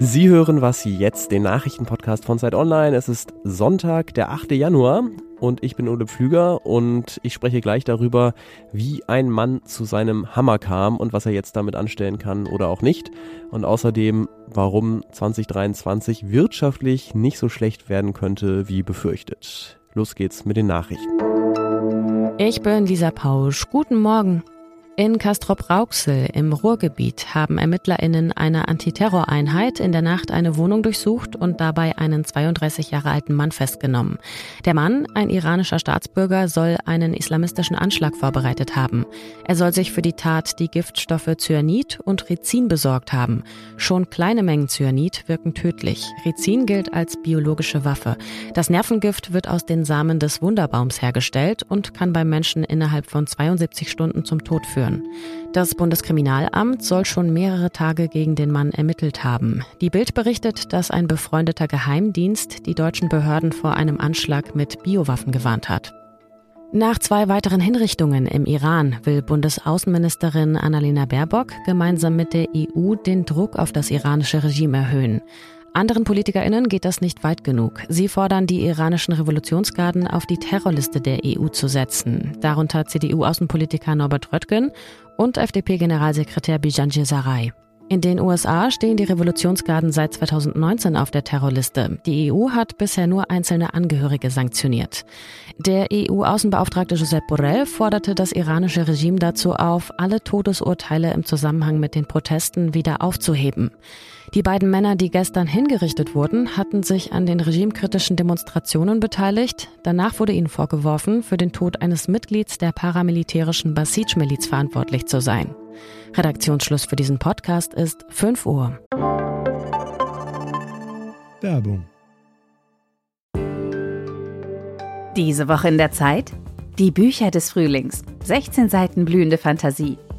Sie hören was jetzt, den Nachrichtenpodcast von Zeit Online. Es ist Sonntag, der 8. Januar und ich bin Ole Pflüger und ich spreche gleich darüber, wie ein Mann zu seinem Hammer kam und was er jetzt damit anstellen kann oder auch nicht. Und außerdem, warum 2023 wirtschaftlich nicht so schlecht werden könnte wie befürchtet. Los geht's mit den Nachrichten. Ich bin Lisa Pausch. Guten Morgen. In Castrop-Rauxel im Ruhrgebiet haben ErmittlerInnen einer Antiterroreinheit in der Nacht eine Wohnung durchsucht und dabei einen 32 Jahre alten Mann festgenommen. Der Mann, ein iranischer Staatsbürger, soll einen islamistischen Anschlag vorbereitet haben. Er soll sich für die Tat die Giftstoffe Cyanid und Rizin besorgt haben. Schon kleine Mengen Cyanid wirken tödlich. Rizin gilt als biologische Waffe. Das Nervengift wird aus den Samen des Wunderbaums hergestellt und kann beim Menschen innerhalb von 72 Stunden zum Tod führen führen. Das Bundeskriminalamt soll schon mehrere Tage gegen den Mann ermittelt haben. Die Bild berichtet, dass ein befreundeter Geheimdienst die deutschen Behörden vor einem Anschlag mit Biowaffen gewarnt hat. Nach zwei weiteren Hinrichtungen im Iran will Bundesaußenministerin Annalena Baerbock gemeinsam mit der EU den Druck auf das iranische Regime erhöhen. Anderen PolitikerInnen geht das nicht weit genug. Sie fordern, die iranischen Revolutionsgarden auf die Terrorliste der EU zu setzen. Darunter CDU-Außenpolitiker Norbert Röttgen und FDP-Generalsekretär Bijan Sarai. In den USA stehen die Revolutionsgarden seit 2019 auf der Terrorliste. Die EU hat bisher nur einzelne Angehörige sanktioniert. Der EU-Außenbeauftragte Josep Borrell forderte das iranische Regime dazu auf, alle Todesurteile im Zusammenhang mit den Protesten wieder aufzuheben. Die beiden Männer, die gestern hingerichtet wurden, hatten sich an den regimekritischen Demonstrationen beteiligt. Danach wurde ihnen vorgeworfen, für den Tod eines Mitglieds der paramilitärischen Basij-Miliz verantwortlich zu sein. Redaktionsschluss für diesen Podcast ist 5 Uhr. Werbung. Diese Woche in der Zeit? Die Bücher des Frühlings. 16 Seiten blühende Fantasie.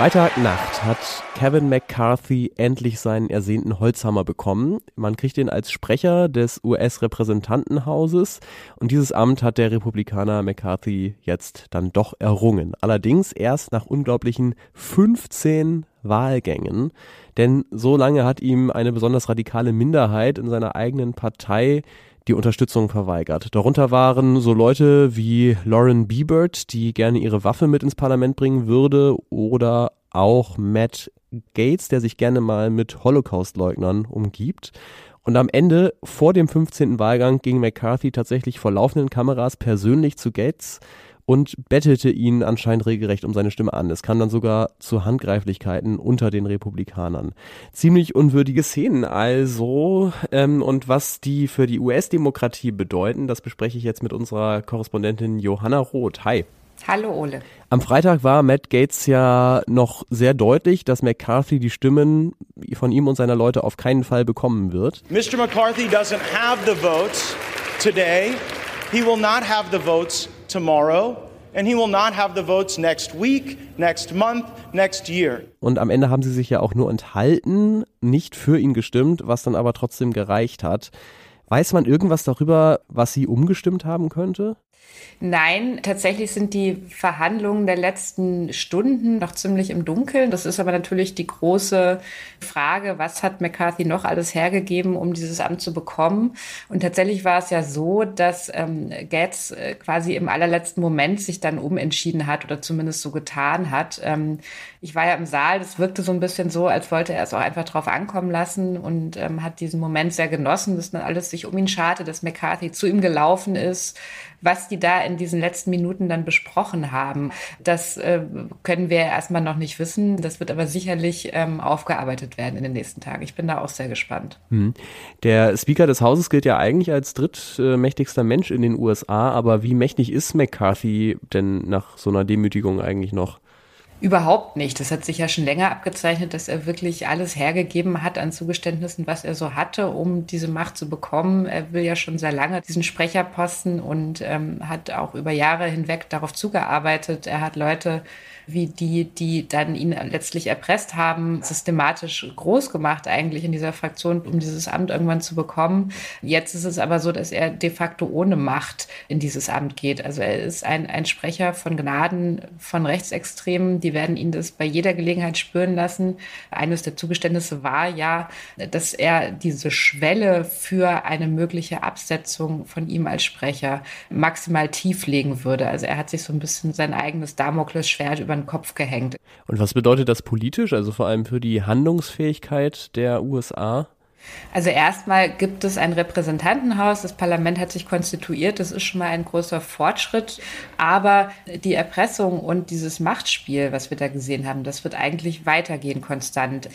Freitagnacht hat Kevin McCarthy endlich seinen ersehnten Holzhammer bekommen. Man kriegt ihn als Sprecher des US-Repräsentantenhauses und dieses Amt hat der Republikaner McCarthy jetzt dann doch errungen. Allerdings erst nach unglaublichen 15 Wahlgängen, denn so lange hat ihm eine besonders radikale Minderheit in seiner eigenen Partei die Unterstützung verweigert. Darunter waren so Leute wie Lauren Biebert, die gerne ihre Waffe mit ins Parlament bringen würde, oder auch Matt Gates, der sich gerne mal mit Holocaust-Leugnern umgibt. Und am Ende, vor dem 15. Wahlgang, ging McCarthy tatsächlich vor laufenden Kameras persönlich zu Gates und bettelte ihn anscheinend regelrecht um seine Stimme an. Es kam dann sogar zu Handgreiflichkeiten unter den Republikanern. Ziemlich unwürdige Szenen also. Ähm, und was die für die US-Demokratie bedeuten, das bespreche ich jetzt mit unserer Korrespondentin Johanna Roth. Hi. Hallo Ole. Am Freitag war Matt Gates ja noch sehr deutlich, dass McCarthy die Stimmen von ihm und seiner Leute auf keinen Fall bekommen wird. Mr. McCarthy doesn't have the votes today. He will not have the votes tomorrow. And he will not have the votes next week, next month, next year. Und am Ende haben sie sich ja auch nur enthalten, nicht für ihn gestimmt, was dann aber trotzdem gereicht hat. Weiß man irgendwas darüber, was sie umgestimmt haben könnte? Nein, tatsächlich sind die Verhandlungen der letzten Stunden noch ziemlich im Dunkeln. Das ist aber natürlich die große Frage, was hat McCarthy noch alles hergegeben, um dieses Amt zu bekommen? Und tatsächlich war es ja so, dass ähm, Gates äh, quasi im allerletzten Moment sich dann umentschieden hat oder zumindest so getan hat. Ähm, ich war ja im Saal, das wirkte so ein bisschen so, als wollte er es auch einfach drauf ankommen lassen und ähm, hat diesen Moment sehr genossen, dass dann alles sich um ihn scharte, dass McCarthy zu ihm gelaufen ist, was die da in diesen letzten Minuten dann besprochen haben. Das äh, können wir erstmal noch nicht wissen. Das wird aber sicherlich ähm, aufgearbeitet werden in den nächsten Tagen. Ich bin da auch sehr gespannt. Hm. Der Speaker des Hauses gilt ja eigentlich als drittmächtigster Mensch in den USA, aber wie mächtig ist McCarthy denn nach so einer Demütigung eigentlich noch? Überhaupt nicht. Das hat sich ja schon länger abgezeichnet, dass er wirklich alles hergegeben hat an Zugeständnissen, was er so hatte, um diese Macht zu bekommen. Er will ja schon sehr lange diesen Sprecherposten und ähm, hat auch über Jahre hinweg darauf zugearbeitet. Er hat Leute wie die, die dann ihn letztlich erpresst haben, systematisch groß gemacht eigentlich in dieser Fraktion, um dieses Amt irgendwann zu bekommen. Jetzt ist es aber so, dass er de facto ohne Macht in dieses Amt geht. Also er ist ein, ein Sprecher von Gnaden von Rechtsextremen. Die werden ihn das bei jeder Gelegenheit spüren lassen. Eines der Zugeständnisse war ja, dass er diese Schwelle für eine mögliche Absetzung von ihm als Sprecher maximal tief legen würde. Also er hat sich so ein bisschen sein eigenes Damoklesschwert über den Kopf gehängt. Und was bedeutet das politisch, also vor allem für die Handlungsfähigkeit der USA? Also erstmal gibt es ein Repräsentantenhaus, das Parlament hat sich konstituiert, das ist schon mal ein großer Fortschritt, aber die Erpressung und dieses Machtspiel, was wir da gesehen haben, das wird eigentlich weitergehen konstant.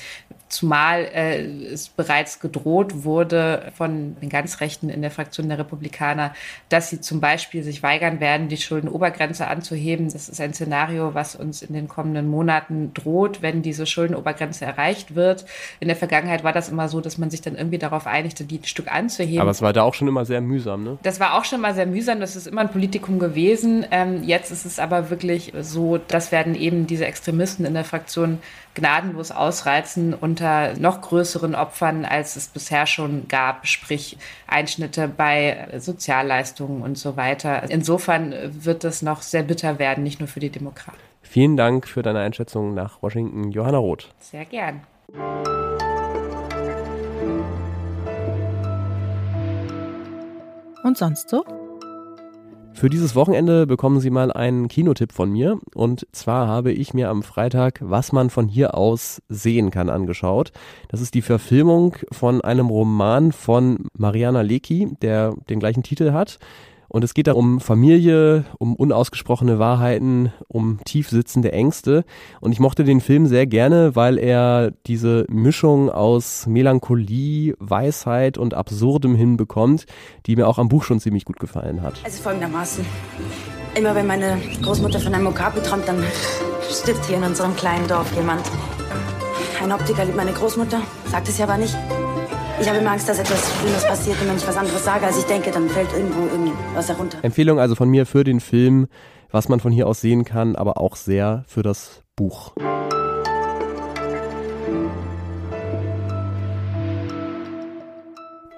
Zumal äh, es bereits gedroht wurde von den ganz Rechten in der Fraktion der Republikaner, dass sie zum Beispiel sich weigern werden, die Schuldenobergrenze anzuheben. Das ist ein Szenario, was uns in den kommenden Monaten droht, wenn diese Schuldenobergrenze erreicht wird. In der Vergangenheit war das immer so, dass man sich dann irgendwie darauf einigte, die ein Stück anzuheben. Aber es war da auch schon immer sehr mühsam, ne? Das war auch schon mal sehr mühsam. Das ist immer ein Politikum gewesen. Ähm, jetzt ist es aber wirklich so, das werden eben diese Extremisten in der Fraktion gnadenlos ausreizen unter noch größeren Opfern, als es bisher schon gab, sprich Einschnitte bei Sozialleistungen und so weiter. Insofern wird es noch sehr bitter werden, nicht nur für die Demokraten. Vielen Dank für deine Einschätzung nach Washington, Johanna Roth. Sehr gern. Und sonst so? Für dieses Wochenende bekommen Sie mal einen Kinotipp von mir. Und zwar habe ich mir am Freitag, was man von hier aus sehen kann, angeschaut. Das ist die Verfilmung von einem Roman von Mariana Lecki, der den gleichen Titel hat. Und es geht da um Familie, um unausgesprochene Wahrheiten, um tief sitzende Ängste. Und ich mochte den Film sehr gerne, weil er diese Mischung aus Melancholie, Weisheit und Absurdem hinbekommt, die mir auch am Buch schon ziemlich gut gefallen hat. Also folgendermaßen. Immer wenn meine Großmutter von einem Okapi träumt, dann stirbt hier in unserem kleinen Dorf jemand. Ein Optiker liebt meine Großmutter, sagt es ja aber nicht. Ich habe immer Angst, dass etwas Schlimmes passiert und wenn ich was anderes sage, als ich denke, dann fällt irgendwo irgendwas herunter. Empfehlung also von mir für den Film, was man von hier aus sehen kann, aber auch sehr für das Buch.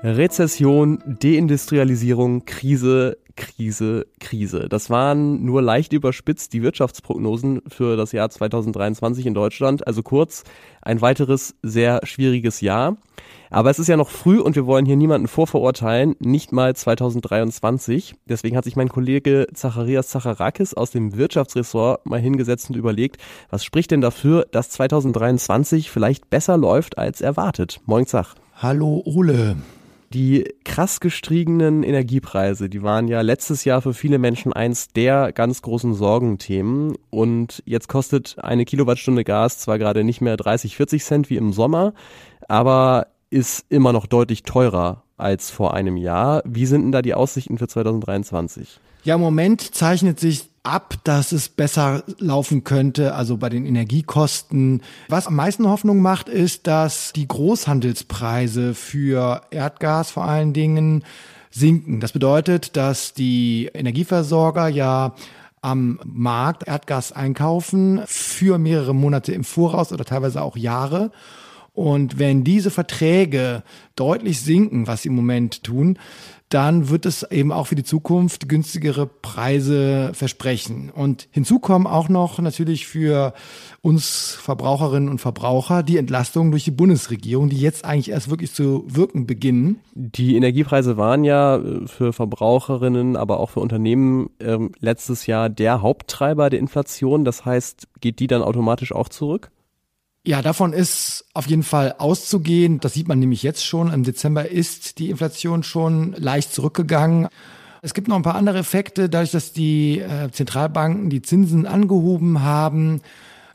Rezession, Deindustrialisierung, Krise, Krise, Krise. Das waren nur leicht überspitzt die Wirtschaftsprognosen für das Jahr 2023 in Deutschland. Also kurz, ein weiteres sehr schwieriges Jahr. Aber es ist ja noch früh und wir wollen hier niemanden vorverurteilen, nicht mal 2023. Deswegen hat sich mein Kollege Zacharias Zacharakis aus dem Wirtschaftsressort mal hingesetzt und überlegt, was spricht denn dafür, dass 2023 vielleicht besser läuft als erwartet. Moin Zach. Hallo Ole. Die krass gestiegenen Energiepreise, die waren ja letztes Jahr für viele Menschen eins der ganz großen Sorgenthemen. Und jetzt kostet eine Kilowattstunde Gas zwar gerade nicht mehr 30, 40 Cent wie im Sommer, aber ist immer noch deutlich teurer als vor einem Jahr. Wie sind denn da die Aussichten für 2023? Ja, im Moment zeichnet sich ab, dass es besser laufen könnte, also bei den Energiekosten. Was am meisten Hoffnung macht, ist, dass die Großhandelspreise für Erdgas vor allen Dingen sinken. Das bedeutet, dass die Energieversorger ja am Markt Erdgas einkaufen für mehrere Monate im Voraus oder teilweise auch Jahre. Und wenn diese Verträge deutlich sinken, was sie im Moment tun, dann wird es eben auch für die Zukunft günstigere Preise versprechen. Und hinzu kommen auch noch natürlich für uns Verbraucherinnen und Verbraucher die Entlastung durch die Bundesregierung, die jetzt eigentlich erst wirklich zu wirken beginnen. Die Energiepreise waren ja äh, für Verbraucherinnen, aber auch für Unternehmen äh, letztes Jahr der Haupttreiber der Inflation. Das heißt, geht die dann automatisch auch zurück? Ja, davon ist auf jeden Fall auszugehen. Das sieht man nämlich jetzt schon. Im Dezember ist die Inflation schon leicht zurückgegangen. Es gibt noch ein paar andere Effekte, dadurch, dass die äh, Zentralbanken die Zinsen angehoben haben.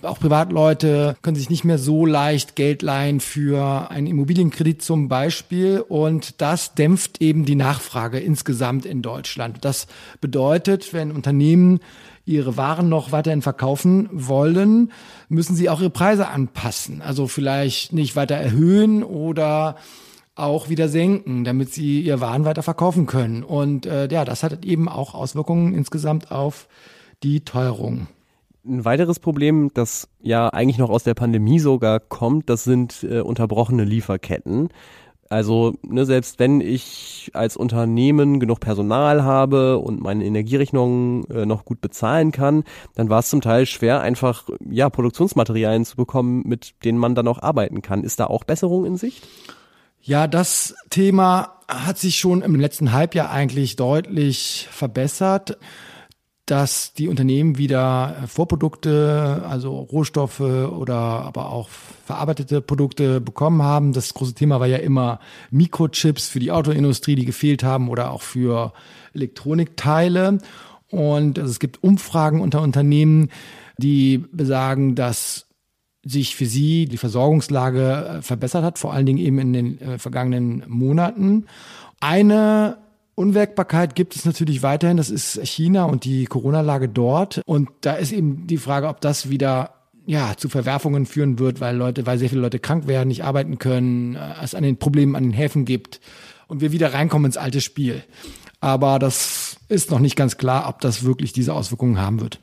Auch Privatleute können sich nicht mehr so leicht Geld leihen für einen Immobilienkredit zum Beispiel. Und das dämpft eben die Nachfrage insgesamt in Deutschland. Das bedeutet, wenn Unternehmen ihre Waren noch weiterhin verkaufen wollen, müssen sie auch ihre Preise anpassen. Also vielleicht nicht weiter erhöhen oder auch wieder senken, damit sie ihr Waren weiter verkaufen können. Und äh, ja, das hat eben auch Auswirkungen insgesamt auf die Teuerung. Ein weiteres Problem, das ja eigentlich noch aus der Pandemie sogar kommt, das sind äh, unterbrochene Lieferketten. Also ne, selbst wenn ich als Unternehmen genug Personal habe und meine Energierechnungen äh, noch gut bezahlen kann, dann war es zum Teil schwer, einfach ja Produktionsmaterialien zu bekommen, mit denen man dann auch arbeiten kann. Ist da auch Besserung in Sicht? Ja, das Thema hat sich schon im letzten Halbjahr eigentlich deutlich verbessert dass die Unternehmen wieder Vorprodukte, also Rohstoffe oder aber auch verarbeitete Produkte bekommen haben. Das große Thema war ja immer Mikrochips für die Autoindustrie, die gefehlt haben oder auch für Elektronikteile. Und also es gibt Umfragen unter Unternehmen, die besagen, dass sich für sie die Versorgungslage äh, verbessert hat, vor allen Dingen eben in den äh, vergangenen Monaten. Eine Unwägbarkeit gibt es natürlich weiterhin. Das ist China und die Corona-Lage dort. Und da ist eben die Frage, ob das wieder ja, zu Verwerfungen führen wird, weil Leute, weil sehr viele Leute krank werden, nicht arbeiten können, äh, es an den Problemen an den Häfen gibt und wir wieder reinkommen ins alte Spiel. Aber das ist noch nicht ganz klar, ob das wirklich diese Auswirkungen haben wird.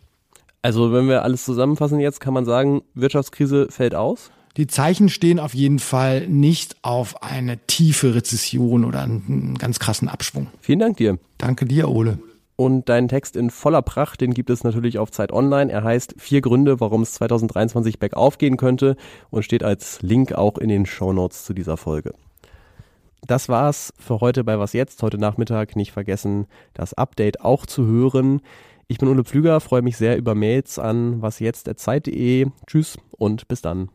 Also wenn wir alles zusammenfassen jetzt, kann man sagen, Wirtschaftskrise fällt aus? Die Zeichen stehen auf jeden Fall nicht auf eine tiefe Rezession oder einen ganz krassen Abschwung. Vielen Dank dir. Danke dir, Ole. Und deinen Text in voller Pracht, den gibt es natürlich auf Zeit Online. Er heißt Vier Gründe, warum es 2023 bergauf gehen könnte und steht als Link auch in den Show Notes zu dieser Folge. Das war's für heute bei Was Jetzt. Heute Nachmittag nicht vergessen, das Update auch zu hören. Ich bin Ole Pflüger, freue mich sehr über Mails an wasjetzt.zeit.de. Tschüss und bis dann.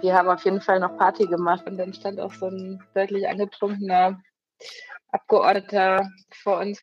Wir haben auf jeden Fall noch Party gemacht und dann stand auch so ein deutlich angetrunkener Abgeordneter vor uns